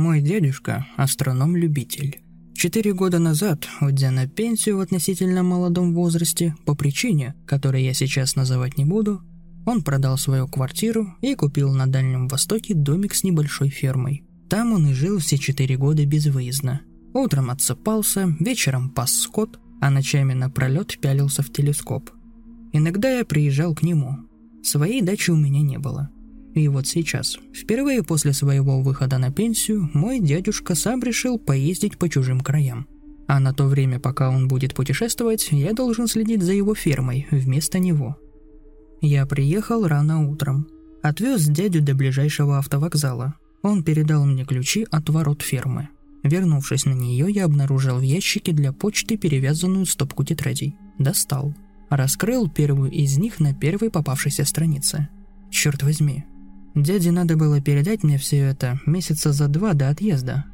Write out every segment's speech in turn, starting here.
Мой дедушка – астроном-любитель. Четыре года назад, уйдя на пенсию в относительно молодом возрасте, по причине, которой я сейчас называть не буду, он продал свою квартиру и купил на Дальнем Востоке домик с небольшой фермой. Там он и жил все четыре года безвыездно. Утром отсыпался, вечером пас скот, а ночами напролет пялился в телескоп. Иногда я приезжал к нему. Своей дачи у меня не было – и вот сейчас, впервые после своего выхода на пенсию, мой дядюшка сам решил поездить по чужим краям. А на то время, пока он будет путешествовать, я должен следить за его фермой вместо него. Я приехал рано утром. Отвез дядю до ближайшего автовокзала. Он передал мне ключи от ворот фермы. Вернувшись на нее, я обнаружил в ящике для почты перевязанную стопку тетрадей. Достал. Раскрыл первую из них на первой попавшейся странице. Черт возьми, Дяде надо было передать мне все это месяца за два до отъезда.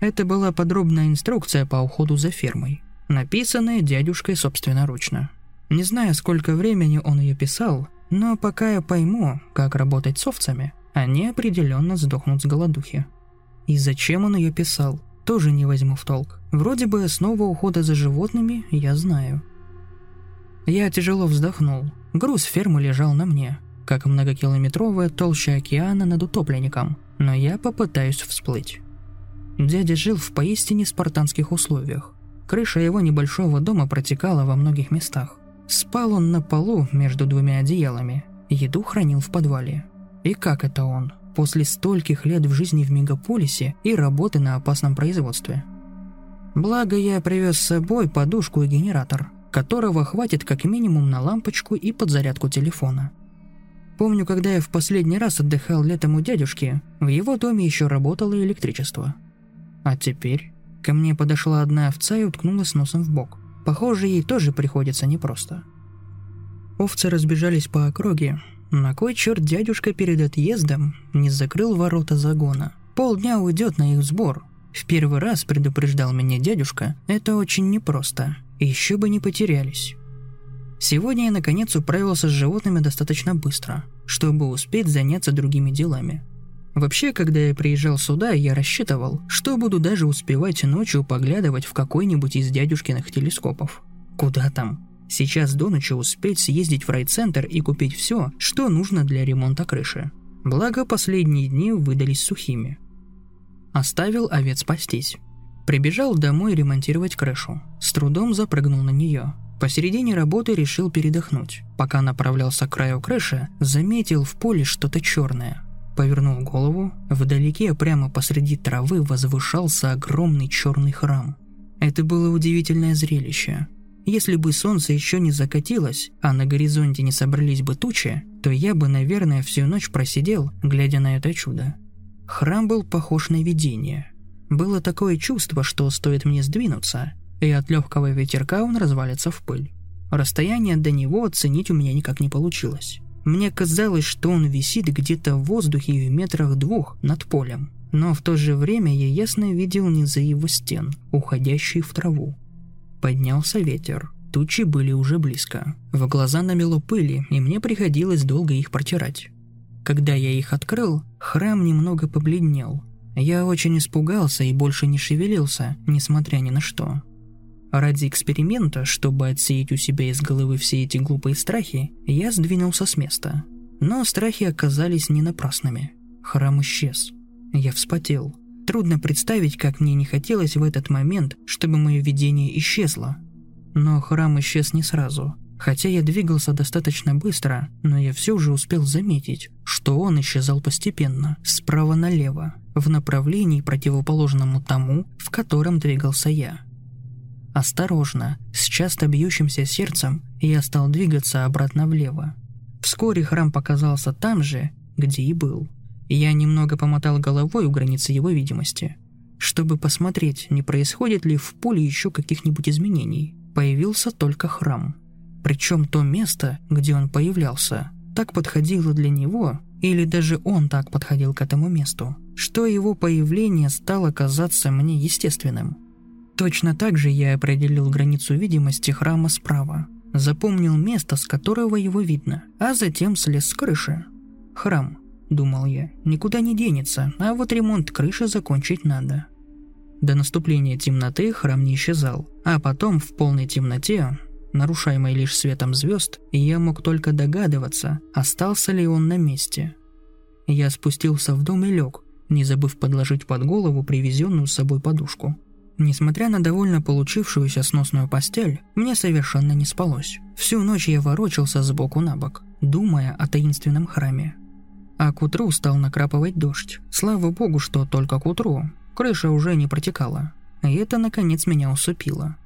Это была подробная инструкция по уходу за фермой, написанная дядюшкой собственноручно. Не знаю, сколько времени он ее писал, но пока я пойму, как работать с овцами, они определенно сдохнут с голодухи. И зачем он ее писал, тоже не возьму в толк. Вроде бы основа ухода за животными я знаю. Я тяжело вздохнул. Груз фермы лежал на мне как многокилометровая толща океана над утопленником, но я попытаюсь всплыть. Дядя жил в поистине спартанских условиях. Крыша его небольшого дома протекала во многих местах. Спал он на полу между двумя одеялами, еду хранил в подвале. И как это он, после стольких лет в жизни в мегаполисе и работы на опасном производстве? Благо я привез с собой подушку и генератор, которого хватит как минимум на лампочку и подзарядку телефона – Помню, когда я в последний раз отдыхал летом у дядюшки, в его доме еще работало электричество. А теперь ко мне подошла одна овца и уткнулась носом в бок. Похоже, ей тоже приходится непросто. Овцы разбежались по округе. На кой черт дядюшка перед отъездом не закрыл ворота загона? Полдня уйдет на их сбор. В первый раз предупреждал меня дядюшка, это очень непросто. Еще бы не потерялись. Сегодня я наконец управился с животными достаточно быстро, чтобы успеть заняться другими делами. Вообще, когда я приезжал сюда, я рассчитывал, что буду даже успевать ночью поглядывать в какой-нибудь из дядюшкиных телескопов. Куда там? Сейчас до ночи успеть съездить в райцентр и купить все, что нужно для ремонта крыши. Благо, последние дни выдались сухими. Оставил овец пастись. Прибежал домой ремонтировать крышу. С трудом запрыгнул на нее. Посередине работы решил передохнуть. Пока направлялся к краю крыши, заметил в поле что-то черное. Повернул голову, вдалеке прямо посреди травы возвышался огромный черный храм. Это было удивительное зрелище. Если бы солнце еще не закатилось, а на горизонте не собрались бы тучи, то я бы, наверное, всю ночь просидел, глядя на это чудо. Храм был похож на видение. Было такое чувство, что стоит мне сдвинуться, и от легкого ветерка он развалится в пыль. Расстояние до него оценить у меня никак не получилось. Мне казалось, что он висит где-то в воздухе в метрах двух над полем. Но в то же время я ясно видел низы его стен, уходящие в траву. Поднялся ветер. Тучи были уже близко. В глаза намело пыли, и мне приходилось долго их протирать. Когда я их открыл, храм немного побледнел. Я очень испугался и больше не шевелился, несмотря ни на что. Ради эксперимента, чтобы отсеять у себя из головы все эти глупые страхи, я сдвинулся с места. Но страхи оказались не напрасными. Храм исчез. Я вспотел. Трудно представить, как мне не хотелось в этот момент, чтобы мое видение исчезло. Но храм исчез не сразу. Хотя я двигался достаточно быстро, но я все же успел заметить, что он исчезал постепенно, справа налево. в направлении, противоположному тому, в котором двигался я. Осторожно, с часто бьющимся сердцем, я стал двигаться обратно влево. Вскоре храм показался там же, где и был. Я немного помотал головой у границы его видимости, чтобы посмотреть, не происходит ли в поле еще каких-нибудь изменений. Появился только храм. Причем то место, где он появлялся, так подходило для него, или даже он так подходил к этому месту, что его появление стало казаться мне естественным. Точно так же я определил границу видимости храма справа, запомнил место, с которого его видно, а затем слез с крыши. Храм, думал я, никуда не денется, а вот ремонт крыши закончить надо. До наступления темноты храм не исчезал, а потом в полной темноте нарушаемой лишь светом звезд, я мог только догадываться, остался ли он на месте. Я спустился в дом и лег, не забыв подложить под голову привезенную с собой подушку. Несмотря на довольно получившуюся сносную постель, мне совершенно не спалось. Всю ночь я ворочался сбоку на бок, думая о таинственном храме. А к утру стал накрапывать дождь. Слава богу, что только к утру. Крыша уже не протекала. И это, наконец, меня усыпило.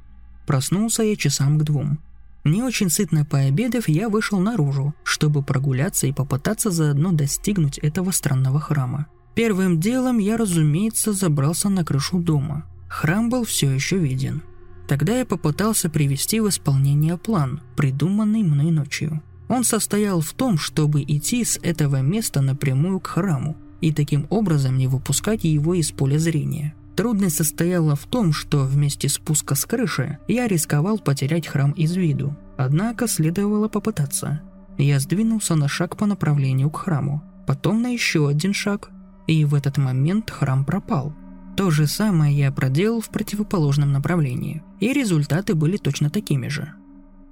Проснулся я часам к двум. Не очень сытно пообедав, я вышел наружу, чтобы прогуляться и попытаться заодно достигнуть этого странного храма. Первым делом я, разумеется, забрался на крышу дома. Храм был все еще виден. Тогда я попытался привести в исполнение план, придуманный мной ночью. Он состоял в том, чтобы идти с этого места напрямую к храму и таким образом не выпускать его из поля зрения. Трудность состояла в том, что вместе спуска с крыши я рисковал потерять храм из виду. Однако следовало попытаться. Я сдвинулся на шаг по направлению к храму, потом на еще один шаг, и в этот момент храм пропал. То же самое я проделал в противоположном направлении, и результаты были точно такими же.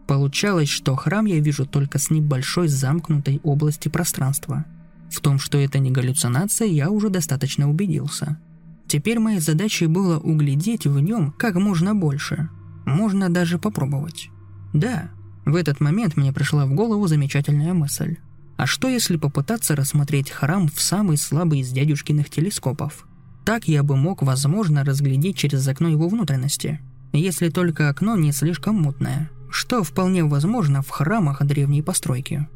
Получалось, что храм я вижу только с небольшой замкнутой области пространства. В том, что это не галлюцинация, я уже достаточно убедился – Теперь моей задачей было углядеть в нем как можно больше. Можно даже попробовать. Да, в этот момент мне пришла в голову замечательная мысль. А что если попытаться рассмотреть храм в самый слабый из дядюшкиных телескопов? Так я бы мог, возможно, разглядеть через окно его внутренности. Если только окно не слишком мутное. Что вполне возможно в храмах древней постройки.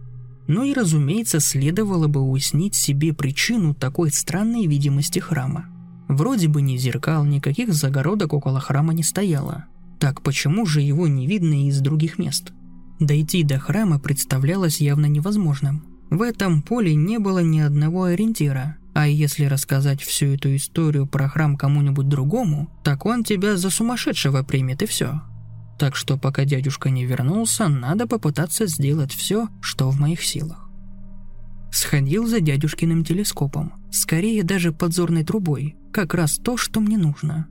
Ну и, разумеется, следовало бы уяснить себе причину такой странной видимости храма – Вроде бы ни зеркал, никаких загородок около храма не стояло. Так почему же его не видно из других мест? Дойти до храма представлялось явно невозможным. В этом поле не было ни одного ориентира, а если рассказать всю эту историю про храм кому-нибудь другому, так он тебя за сумасшедшего примет и все. Так что пока дядюшка не вернулся, надо попытаться сделать все, что в моих силах. Сходил за дядюшкиным телескопом, скорее даже подзорной трубой, как раз то, что мне нужно.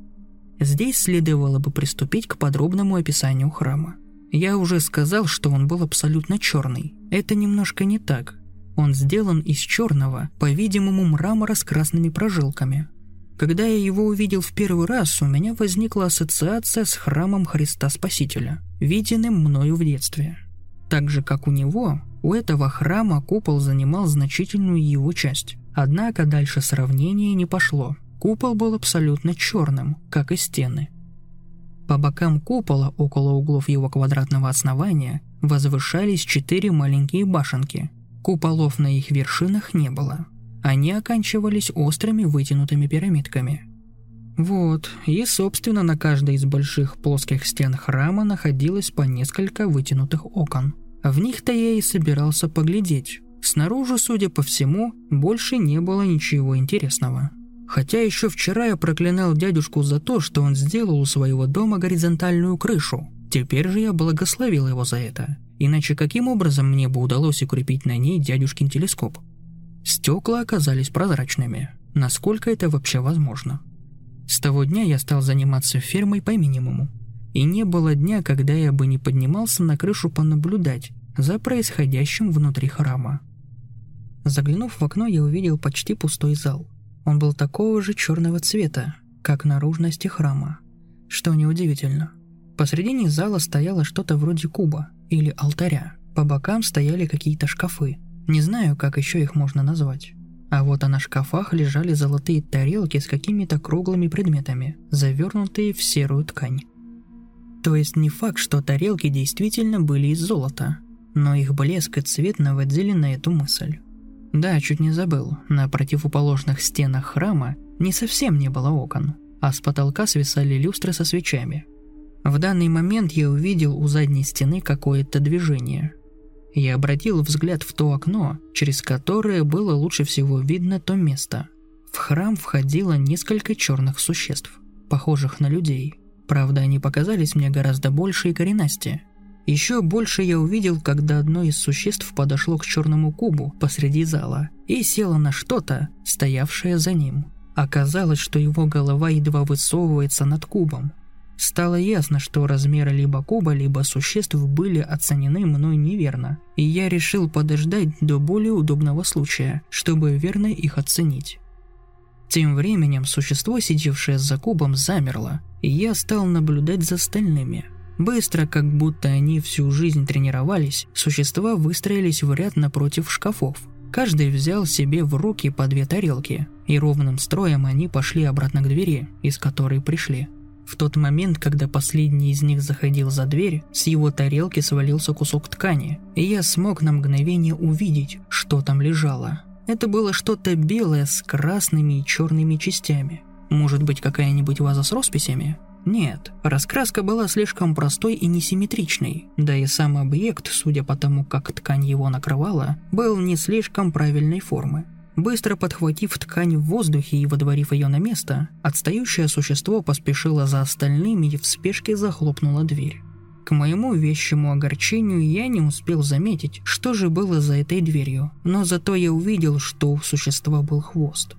Здесь следовало бы приступить к подробному описанию храма. Я уже сказал, что он был абсолютно черный. Это немножко не так. Он сделан из черного, по-видимому, мрамора с красными прожилками. Когда я его увидел в первый раз, у меня возникла ассоциация с храмом Христа Спасителя, виденным мною в детстве. Так же, как у него, у этого храма купол занимал значительную его часть. Однако дальше сравнение не пошло. Купол был абсолютно черным, как и стены. По бокам купола, около углов его квадратного основания, возвышались четыре маленькие башенки. Куполов на их вершинах не было. Они оканчивались острыми вытянутыми пирамидками. Вот, и собственно на каждой из больших плоских стен храма находилось по несколько вытянутых окон. В них-то я и собирался поглядеть. Снаружи, судя по всему, больше не было ничего интересного. Хотя еще вчера я проклинал дядюшку за то, что он сделал у своего дома горизонтальную крышу. Теперь же я благословил его за это. Иначе каким образом мне бы удалось укрепить на ней дядюшкин телескоп? Стекла оказались прозрачными. Насколько это вообще возможно? С того дня я стал заниматься фермой по минимуму. И не было дня, когда я бы не поднимался на крышу понаблюдать за происходящим внутри храма. Заглянув в окно, я увидел почти пустой зал – он был такого же черного цвета, как наружности храма. Что неудивительно. Посредине зала стояло что-то вроде куба или алтаря. По бокам стояли какие-то шкафы. Не знаю, как еще их можно назвать. А вот а на шкафах лежали золотые тарелки с какими-то круглыми предметами, завернутые в серую ткань. То есть не факт, что тарелки действительно были из золота, но их блеск и цвет наводили на эту мысль. Да, чуть не забыл, на противоположных стенах храма не совсем не было окон, а с потолка свисали люстры со свечами. В данный момент я увидел у задней стены какое-то движение. Я обратил взгляд в то окно, через которое было лучше всего видно то место. В храм входило несколько черных существ, похожих на людей. Правда, они показались мне гораздо больше и коренастее. Еще больше я увидел, когда одно из существ подошло к черному кубу посреди зала и село на что-то, стоявшее за ним. Оказалось, что его голова едва высовывается над кубом. Стало ясно, что размеры либо куба, либо существ были оценены мной неверно, и я решил подождать до более удобного случая, чтобы верно их оценить. Тем временем существо, сидевшее за кубом, замерло, и я стал наблюдать за остальными – Быстро, как будто они всю жизнь тренировались, существа выстроились в ряд напротив шкафов. Каждый взял себе в руки по две тарелки, и ровным строем они пошли обратно к двери, из которой пришли. В тот момент, когда последний из них заходил за дверь, с его тарелки свалился кусок ткани, и я смог на мгновение увидеть, что там лежало. Это было что-то белое с красными и черными частями. Может быть, какая-нибудь ваза с росписями? Нет, раскраска была слишком простой и несимметричной, да и сам объект, судя по тому, как ткань его накрывала, был не слишком правильной формы. Быстро подхватив ткань в воздухе и водворив ее на место, отстающее существо поспешило за остальными и в спешке захлопнуло дверь. К моему вещему огорчению я не успел заметить, что же было за этой дверью, но зато я увидел, что у существа был хвост.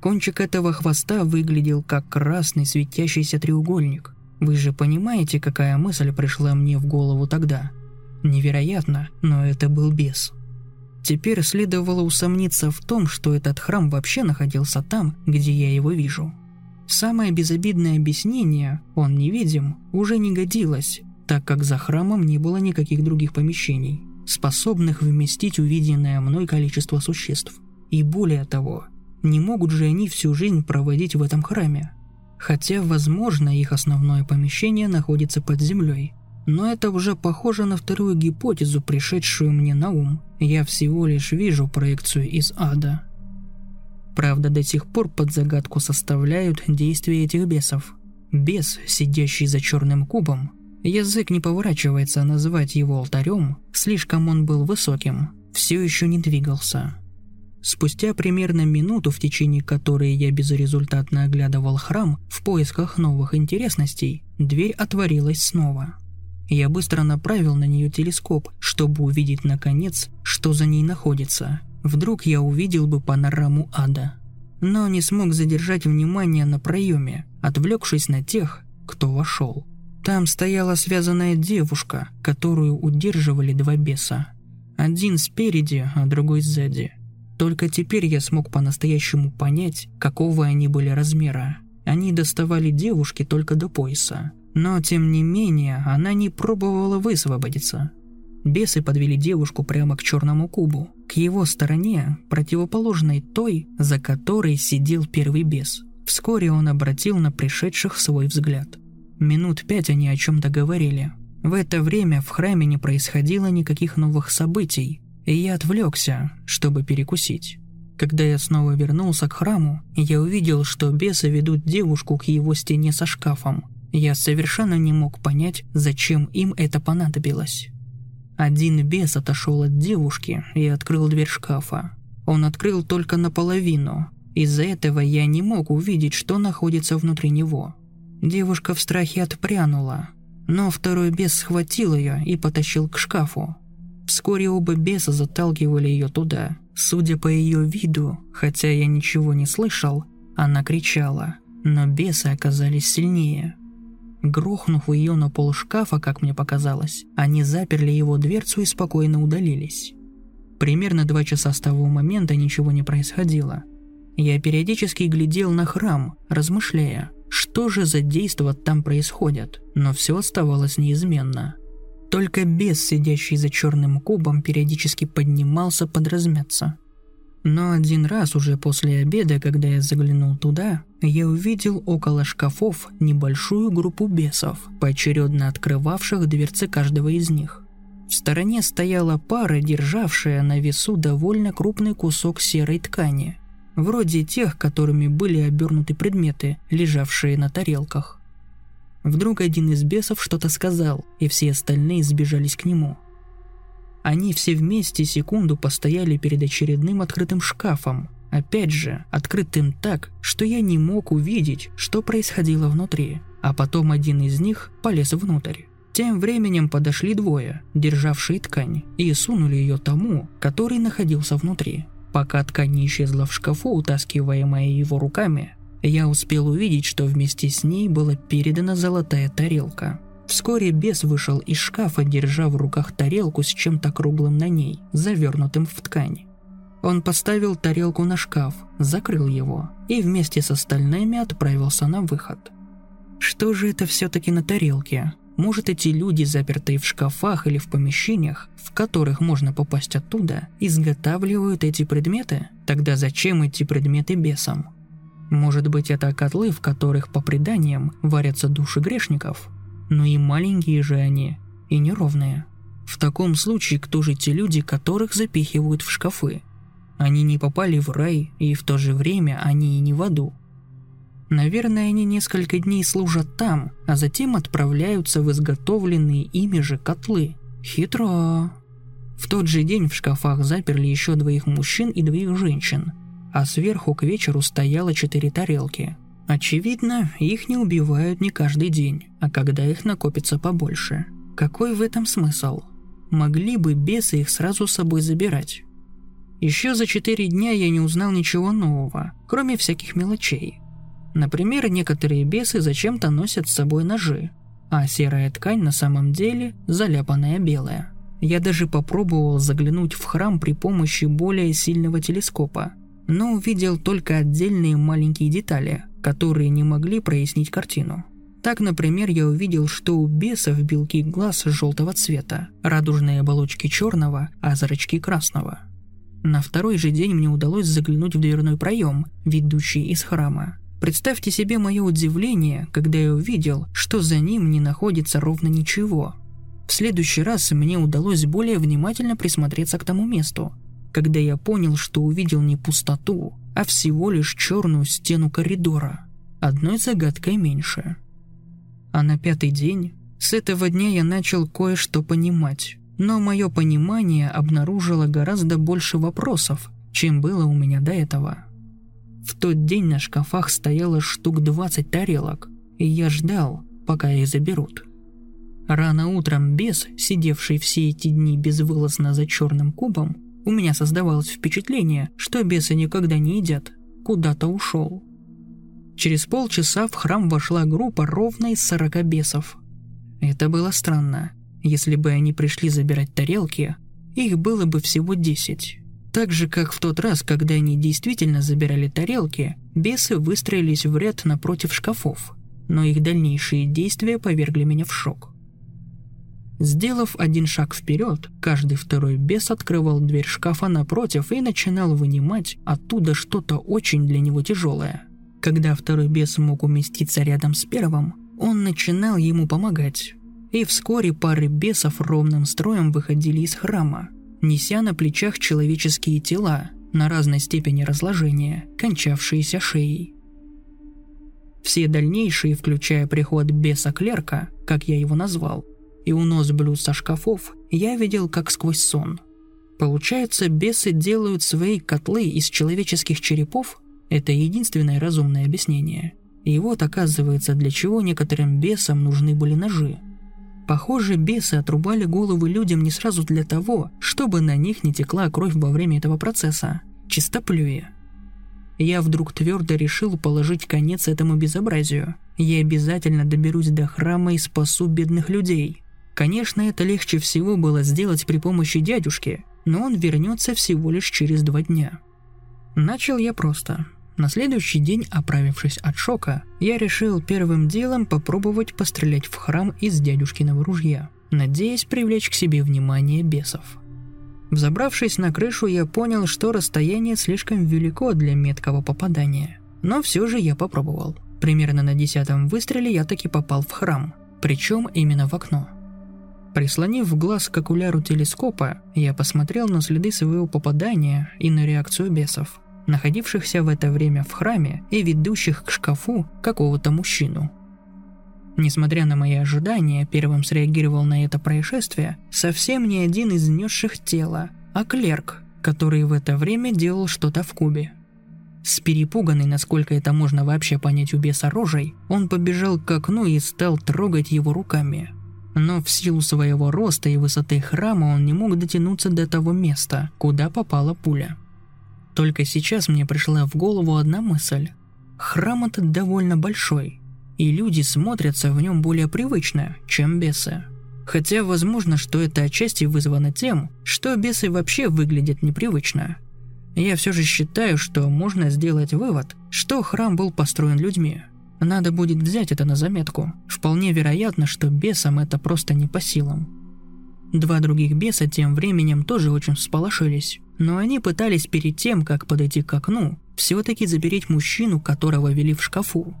Кончик этого хвоста выглядел как красный светящийся треугольник. Вы же понимаете, какая мысль пришла мне в голову тогда? Невероятно, но это был бес. Теперь следовало усомниться в том, что этот храм вообще находился там, где я его вижу. Самое безобидное объяснение «он невидим» уже не годилось, так как за храмом не было никаких других помещений, способных вместить увиденное мной количество существ. И более того, не могут же они всю жизнь проводить в этом храме. Хотя, возможно, их основное помещение находится под землей. Но это уже похоже на вторую гипотезу, пришедшую мне на ум. Я всего лишь вижу проекцию из ада. Правда, до сих пор под загадку составляют действия этих бесов. Бес, сидящий за черным кубом, язык не поворачивается называть его алтарем, слишком он был высоким, все еще не двигался. Спустя примерно минуту, в течение которой я безрезультатно оглядывал храм в поисках новых интересностей, дверь отворилась снова. Я быстро направил на нее телескоп, чтобы увидеть наконец, что за ней находится. Вдруг я увидел бы панораму ада. Но не смог задержать внимание на проеме, отвлекшись на тех, кто вошел. Там стояла связанная девушка, которую удерживали два беса. Один спереди, а другой сзади – только теперь я смог по-настоящему понять, какого они были размера. Они доставали девушке только до пояса. Но, тем не менее, она не пробовала высвободиться. Бесы подвели девушку прямо к черному кубу, к его стороне, противоположной той, за которой сидел первый бес. Вскоре он обратил на пришедших свой взгляд. Минут пять они о чем-то говорили. В это время в храме не происходило никаких новых событий, и я отвлекся, чтобы перекусить. Когда я снова вернулся к храму, я увидел, что бесы ведут девушку к его стене со шкафом. Я совершенно не мог понять, зачем им это понадобилось. Один бес отошел от девушки и открыл дверь шкафа. Он открыл только наполовину. Из-за этого я не мог увидеть, что находится внутри него. Девушка в страхе отпрянула, но второй бес схватил ее и потащил к шкафу. Вскоре оба беса заталкивали ее туда. Судя по ее виду, хотя я ничего не слышал, она кричала, но бесы оказались сильнее. Грохнув ее на пол шкафа, как мне показалось, они заперли его дверцу и спокойно удалились. Примерно два часа с того момента ничего не происходило. Я периодически глядел на храм, размышляя, что же за действия там происходят, но все оставалось неизменно – только бес, сидящий за черным кубом, периодически поднимался подразмяться. Но один раз уже после обеда, когда я заглянул туда, я увидел около шкафов небольшую группу бесов, поочередно открывавших дверцы каждого из них. В стороне стояла пара, державшая на весу довольно крупный кусок серой ткани, вроде тех, которыми были обернуты предметы, лежавшие на тарелках. Вдруг один из бесов что-то сказал, и все остальные сбежались к нему – они все вместе секунду постояли перед очередным открытым шкафом. Опять же, открытым так, что я не мог увидеть, что происходило внутри. А потом один из них полез внутрь. Тем временем подошли двое, державшие ткань, и сунули ее тому, который находился внутри. Пока ткань не исчезла в шкафу, утаскиваемая его руками, я успел увидеть, что вместе с ней была передана золотая тарелка – Вскоре бес вышел из шкафа, держа в руках тарелку с чем-то круглым на ней, завернутым в ткань. Он поставил тарелку на шкаф, закрыл его и вместе с остальными отправился на выход. Что же это все-таки на тарелке? Может, эти люди, запертые в шкафах или в помещениях, в которых можно попасть оттуда, изготавливают эти предметы? Тогда зачем эти предметы бесам? Может быть, это котлы, в которых, по преданиям, варятся души грешников – но и маленькие же они, и неровные. В таком случае, кто же те люди, которых запихивают в шкафы? Они не попали в рай, и в то же время они и не в аду. Наверное, они несколько дней служат там, а затем отправляются в изготовленные ими же котлы. Хитро. В тот же день в шкафах заперли еще двоих мужчин и двоих женщин, а сверху к вечеру стояло четыре тарелки – Очевидно, их не убивают не каждый день, а когда их накопится побольше. Какой в этом смысл? Могли бы бесы их сразу с собой забирать. Еще за четыре дня я не узнал ничего нового, кроме всяких мелочей. Например, некоторые бесы зачем-то носят с собой ножи, а серая ткань на самом деле заляпанная белая. Я даже попробовал заглянуть в храм при помощи более сильного телескопа, но увидел только отдельные маленькие детали – которые не могли прояснить картину. Так, например, я увидел, что у бесов белки глаз желтого цвета, радужные оболочки черного, а зрачки красного. На второй же день мне удалось заглянуть в дверной проем, ведущий из храма. Представьте себе мое удивление, когда я увидел, что за ним не находится ровно ничего. В следующий раз мне удалось более внимательно присмотреться к тому месту, когда я понял, что увидел не пустоту, а всего лишь черную стену коридора, одной загадкой меньше. А на пятый день, с этого дня я начал кое-что понимать, но мое понимание обнаружило гораздо больше вопросов, чем было у меня до этого. В тот день на шкафах стояло штук 20 тарелок, и я ждал, пока их заберут. Рано утром бес, сидевший все эти дни безвылазно за черным кубом, у меня создавалось впечатление, что бесы никогда не едят. Куда-то ушел. Через полчаса в храм вошла группа ровно из сорока бесов. Это было странно. Если бы они пришли забирать тарелки, их было бы всего десять. Так же, как в тот раз, когда они действительно забирали тарелки, бесы выстроились в ряд напротив шкафов, но их дальнейшие действия повергли меня в шок. Сделав один шаг вперед, каждый второй бес открывал дверь шкафа напротив и начинал вынимать оттуда что-то очень для него тяжелое. Когда второй бес мог уместиться рядом с первым, он начинал ему помогать. И вскоре пары бесов ровным строем выходили из храма, неся на плечах человеческие тела на разной степени разложения, кончавшиеся шеей. Все дальнейшие, включая приход беса-клерка, как я его назвал, и унос блюд со шкафов я видел как сквозь сон. Получается, бесы делают свои котлы из человеческих черепов? Это единственное разумное объяснение. И вот оказывается, для чего некоторым бесам нужны были ножи. Похоже, бесы отрубали головы людям не сразу для того, чтобы на них не текла кровь во время этого процесса. Чистоплюя. Я вдруг твердо решил положить конец этому безобразию. Я обязательно доберусь до храма и спасу бедных людей. Конечно, это легче всего было сделать при помощи дядюшки, но он вернется всего лишь через два дня. Начал я просто. На следующий день, оправившись от шока, я решил первым делом попробовать пострелять в храм из дядюшкиного ружья, надеясь привлечь к себе внимание бесов. Взобравшись на крышу, я понял, что расстояние слишком велико для меткого попадания. Но все же я попробовал. Примерно на десятом выстреле я таки попал в храм, причем именно в окно. Прислонив глаз к окуляру телескопа, я посмотрел на следы своего попадания и на реакцию бесов, находившихся в это время в храме и ведущих к шкафу какого-то мужчину. Несмотря на мои ожидания, первым среагировал на это происшествие совсем не один из несших тела, а клерк, который в это время делал что-то в кубе. С перепуганной, насколько это можно вообще понять у беса рожей, он побежал к окну и стал трогать его руками. Но в силу своего роста и высоты храма он не мог дотянуться до того места, куда попала пуля. Только сейчас мне пришла в голову одна мысль. Храм этот довольно большой, и люди смотрятся в нем более привычно, чем бесы. Хотя возможно, что это отчасти вызвано тем, что бесы вообще выглядят непривычно – я все же считаю, что можно сделать вывод, что храм был построен людьми. Надо будет взять это на заметку. Вполне вероятно, что бесам это просто не по силам. Два других беса тем временем тоже очень всполошились, но они пытались перед тем, как подойти к окну, все-таки запереть мужчину, которого вели в шкафу.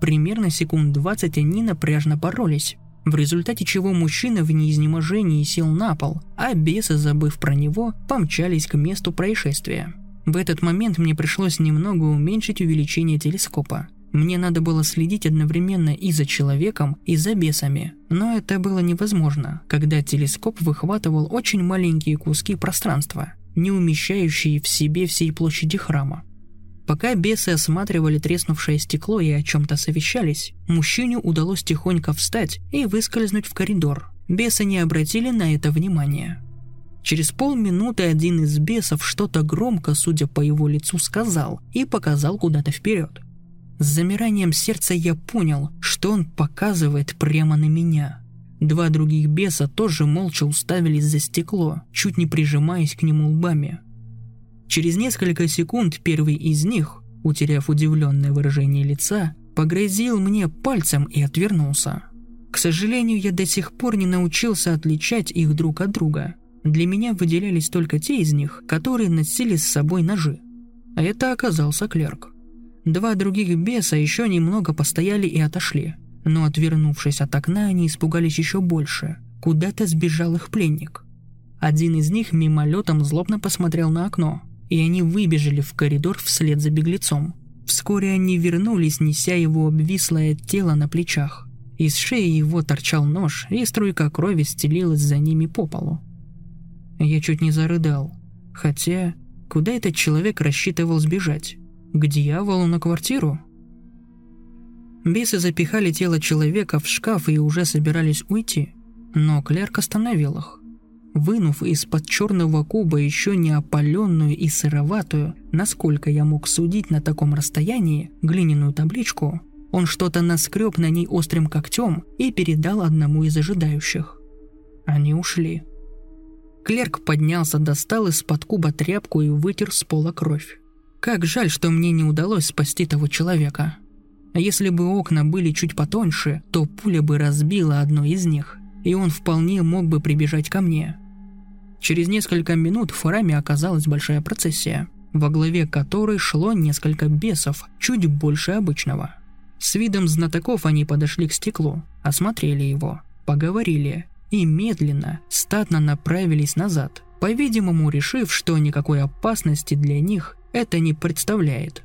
Примерно секунд 20 они напряжно боролись, в результате чего мужчина в неизнеможении сел на пол, а бесы, забыв про него, помчались к месту происшествия. В этот момент мне пришлось немного уменьшить увеличение телескопа. Мне надо было следить одновременно и за человеком, и за бесами, но это было невозможно, когда телескоп выхватывал очень маленькие куски пространства, не умещающие в себе всей площади храма. Пока бесы осматривали треснувшее стекло и о чем-то совещались, мужчине удалось тихонько встать и выскользнуть в коридор. Бесы не обратили на это внимания. Через полминуты один из бесов что-то громко, судя по его лицу, сказал и показал куда-то вперед. С замиранием сердца я понял, что он показывает прямо на меня. Два других беса тоже молча уставились за стекло, чуть не прижимаясь к нему лбами – Через несколько секунд первый из них, утеряв удивленное выражение лица, погрозил мне пальцем и отвернулся. К сожалению, я до сих пор не научился отличать их друг от друга. Для меня выделялись только те из них, которые носили с собой ножи. А это оказался клерк. Два других беса еще немного постояли и отошли, но отвернувшись от окна, они испугались еще больше. Куда-то сбежал их пленник. Один из них мимолетом злобно посмотрел на окно, и они выбежали в коридор вслед за беглецом. Вскоре они вернулись, неся его обвислое тело на плечах. Из шеи его торчал нож, и струйка крови стелилась за ними по полу. Я чуть не зарыдал. Хотя, куда этот человек рассчитывал сбежать? К дьяволу на квартиру? Бесы запихали тело человека в шкаф и уже собирались уйти, но клерк остановил их. Вынув из-под черного куба еще не опаленную и сыроватую, насколько я мог судить на таком расстоянии, глиняную табличку, он что-то наскреб на ней острым когтем и передал одному из ожидающих. Они ушли. Клерк поднялся, достал из-под куба тряпку и вытер с пола кровь. Как жаль, что мне не удалось спасти того человека. А если бы окна были чуть потоньше, то пуля бы разбила одно из них, и он вполне мог бы прибежать ко мне. Через несколько минут в храме оказалась большая процессия, во главе которой шло несколько бесов, чуть больше обычного. С видом знатоков они подошли к стеклу, осмотрели его, поговорили и медленно, статно направились назад, по-видимому решив, что никакой опасности для них это не представляет.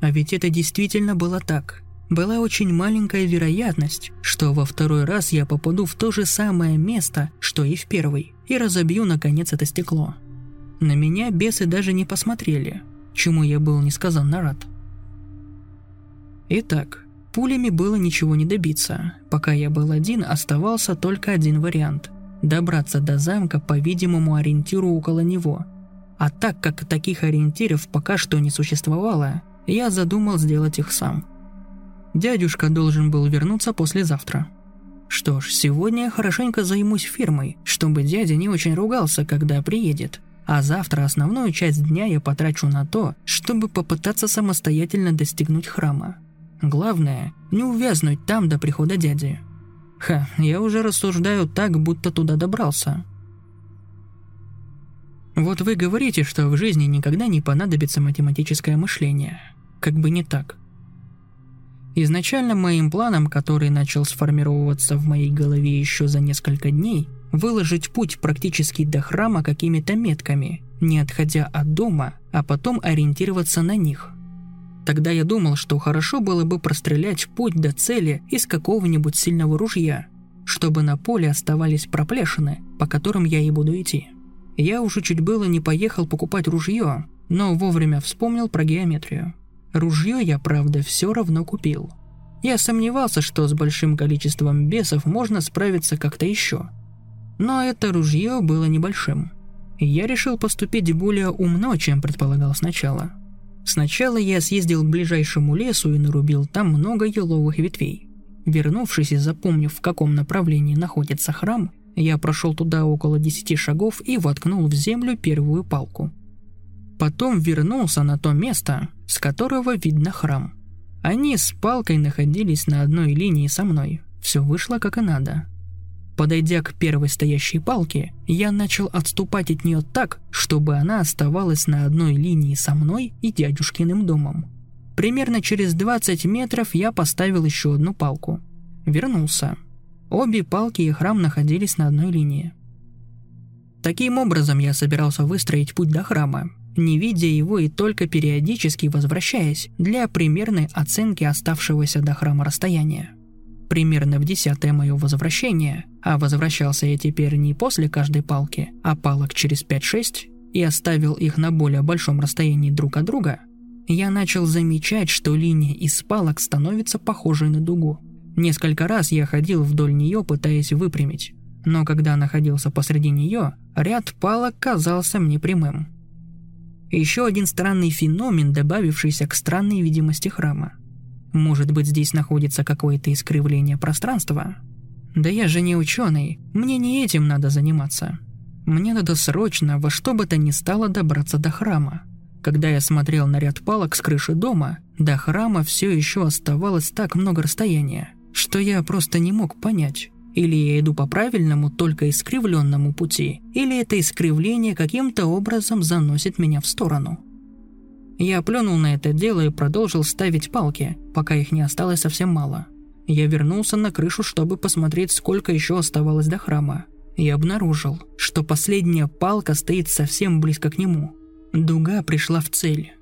А ведь это действительно было так – была очень маленькая вероятность, что во второй раз я попаду в то же самое место, что и в первый, и разобью наконец это стекло. На меня бесы даже не посмотрели, чему я был несказанно рад. Итак, пулями было ничего не добиться. Пока я был один, оставался только один вариант – добраться до замка по видимому ориентиру около него. А так как таких ориентиров пока что не существовало, я задумал сделать их сам – Дядюшка должен был вернуться послезавтра. Что ж, сегодня я хорошенько займусь фирмой, чтобы дядя не очень ругался, когда приедет. А завтра основную часть дня я потрачу на то, чтобы попытаться самостоятельно достигнуть храма. Главное, не увязнуть там до прихода дяди. Ха, я уже рассуждаю так, будто туда добрался. Вот вы говорите, что в жизни никогда не понадобится математическое мышление. Как бы не так. Изначально моим планом, который начал сформировываться в моей голове еще за несколько дней, выложить путь практически до храма какими-то метками, не отходя от дома, а потом ориентироваться на них. Тогда я думал, что хорошо было бы прострелять путь до цели из какого-нибудь сильного ружья, чтобы на поле оставались проплешины, по которым я и буду идти. Я уже чуть было не поехал покупать ружье, но вовремя вспомнил про геометрию. Ружье я, правда, все равно купил. Я сомневался, что с большим количеством бесов можно справиться как-то еще. Но это ружье было небольшим. Я решил поступить более умно, чем предполагал сначала. Сначала я съездил к ближайшему лесу и нарубил там много еловых ветвей. Вернувшись и запомнив, в каком направлении находится храм, я прошел туда около десяти шагов и воткнул в землю первую палку. Потом вернулся на то место, с которого видно храм. Они с палкой находились на одной линии со мной. Все вышло как и надо. Подойдя к первой стоящей палке, я начал отступать от нее так, чтобы она оставалась на одной линии со мной и дядюшкиным домом. Примерно через 20 метров я поставил еще одну палку. Вернулся. Обе палки и храм находились на одной линии. Таким образом я собирался выстроить путь до храма, не видя его и только периодически возвращаясь для примерной оценки оставшегося до храма расстояния примерно в десятое мое возвращение, а возвращался я теперь не после каждой палки, а палок через 5-6, и оставил их на более большом расстоянии друг от друга, я начал замечать, что линия из палок становится похожей на дугу. Несколько раз я ходил вдоль нее, пытаясь выпрямить, но когда находился посреди нее, ряд палок казался мне прямым. Еще один странный феномен, добавившийся к странной видимости храма – может быть, здесь находится какое-то искривление пространства? Да я же не ученый, мне не этим надо заниматься. Мне надо срочно во что бы то ни стало добраться до храма. Когда я смотрел на ряд палок с крыши дома, до храма все еще оставалось так много расстояния, что я просто не мог понять, или я иду по правильному, только искривленному пути, или это искривление каким-то образом заносит меня в сторону. Я плюнул на это дело и продолжил ставить палки, пока их не осталось совсем мало. Я вернулся на крышу, чтобы посмотреть, сколько еще оставалось до храма. И обнаружил, что последняя палка стоит совсем близко к нему. Дуга пришла в цель.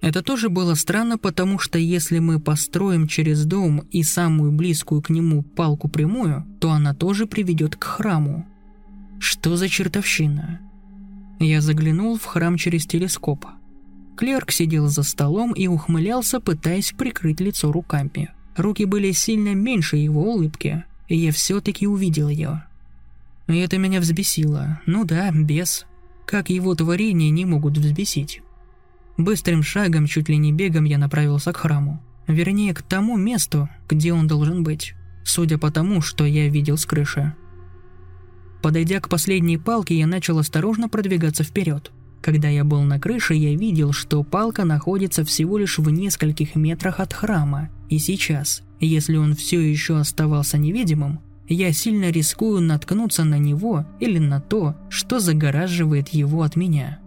Это тоже было странно, потому что если мы построим через дом и самую близкую к нему палку прямую, то она тоже приведет к храму. Что за чертовщина? Я заглянул в храм через телескоп – Клерк сидел за столом и ухмылялся, пытаясь прикрыть лицо руками. Руки были сильно меньше его улыбки, и я все-таки увидел ее. И это меня взбесило. Ну да, бес. Как его творения не могут взбесить. Быстрым шагом, чуть ли не бегом, я направился к храму. Вернее, к тому месту, где он должен быть. Судя по тому, что я видел с крыши. Подойдя к последней палке, я начал осторожно продвигаться вперед. Когда я был на крыше, я видел, что палка находится всего лишь в нескольких метрах от храма. И сейчас, если он все еще оставался невидимым, я сильно рискую наткнуться на него или на то, что загораживает его от меня.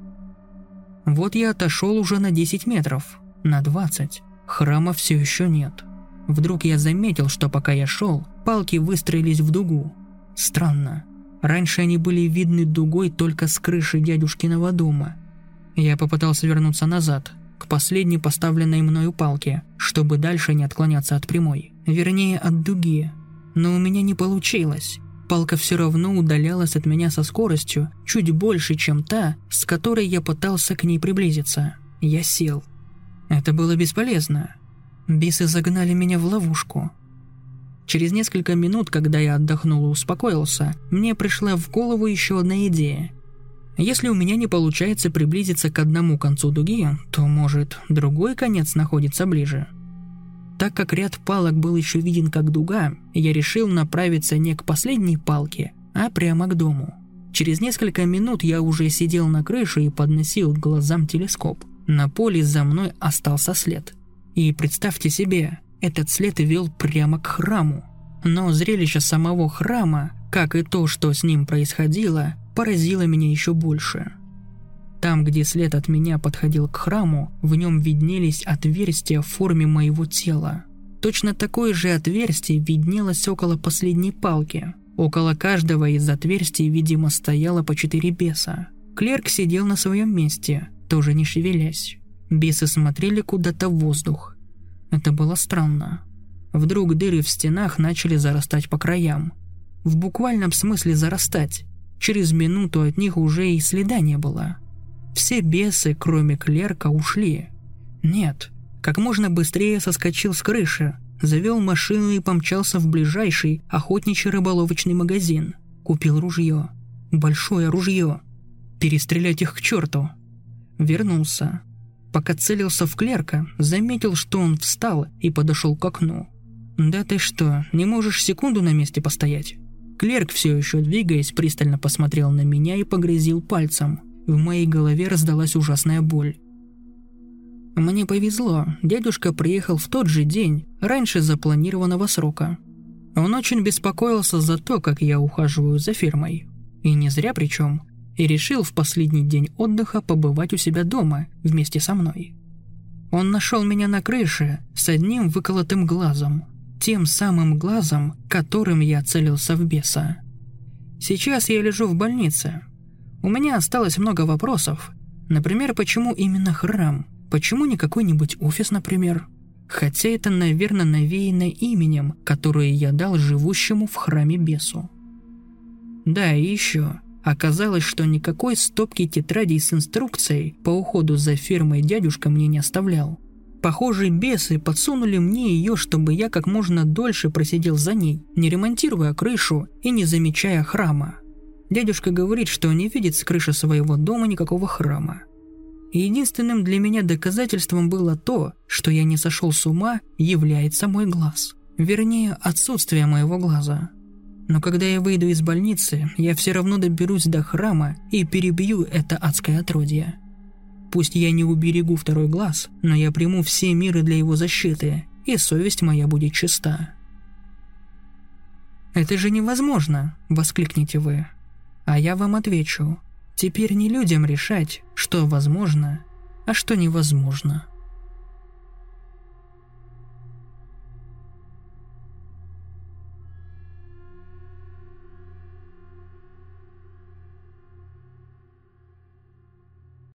Вот я отошел уже на 10 метров, на 20. Храма все еще нет. Вдруг я заметил, что пока я шел, палки выстроились в дугу. Странно. Раньше они были видны дугой только с крыши дядюшкиного дома. Я попытался вернуться назад, к последней поставленной мною палке, чтобы дальше не отклоняться от прямой, вернее от дуги. Но у меня не получилось. Палка все равно удалялась от меня со скоростью чуть больше, чем та, с которой я пытался к ней приблизиться. Я сел. Это было бесполезно. Бисы загнали меня в ловушку. Через несколько минут, когда я отдохнул и успокоился, мне пришла в голову еще одна идея. Если у меня не получается приблизиться к одному концу дуги, то, может, другой конец находится ближе. Так как ряд палок был еще виден как дуга, я решил направиться не к последней палке, а прямо к дому. Через несколько минут я уже сидел на крыше и подносил к глазам телескоп. На поле за мной остался след. И представьте себе, этот след вел прямо к храму. Но зрелище самого храма, как и то, что с ним происходило, поразило меня еще больше. Там, где след от меня подходил к храму, в нем виднелись отверстия в форме моего тела. Точно такое же отверстие виднелось около последней палки. Около каждого из отверстий, видимо, стояло по четыре беса. Клерк сидел на своем месте, тоже не шевелясь. Бесы смотрели куда-то в воздух. Это было странно. Вдруг дыры в стенах начали зарастать по краям. В буквальном смысле зарастать. Через минуту от них уже и следа не было. Все бесы, кроме клерка, ушли. Нет, как можно быстрее соскочил с крыши, завел машину и помчался в ближайший охотничий рыболовочный магазин. Купил ружье. Большое ружье. Перестрелять их к черту. Вернулся. Пока целился в клерка, заметил, что он встал и подошел к окну. «Да ты что, не можешь секунду на месте постоять?» Клерк, все еще двигаясь, пристально посмотрел на меня и погрозил пальцем. В моей голове раздалась ужасная боль. Мне повезло, дедушка приехал в тот же день, раньше запланированного срока. Он очень беспокоился за то, как я ухаживаю за фирмой. И не зря причем. И решил в последний день отдыха побывать у себя дома вместе со мной. Он нашел меня на крыше с одним выколотым глазом. Тем самым глазом, которым я целился в беса. Сейчас я лежу в больнице, у меня осталось много вопросов. Например, почему именно храм? Почему не какой-нибудь офис, например? Хотя это, наверное, навеяно именем, которое я дал живущему в храме бесу. Да, и еще. Оказалось, что никакой стопки тетрадей с инструкцией по уходу за фермой дядюшка мне не оставлял. Похоже, бесы подсунули мне ее, чтобы я как можно дольше просидел за ней, не ремонтируя крышу и не замечая храма. Дядюшка говорит, что не видит с крыши своего дома никакого храма. единственным для меня доказательством было то, что я не сошел с ума, является мой глаз. Вернее, отсутствие моего глаза. Но когда я выйду из больницы, я все равно доберусь до храма и перебью это адское отродье. Пусть я не уберегу второй глаз, но я приму все меры для его защиты, и совесть моя будет чиста. «Это же невозможно!» – воскликнете вы. А я вам отвечу. Теперь не людям решать, что возможно, а что невозможно.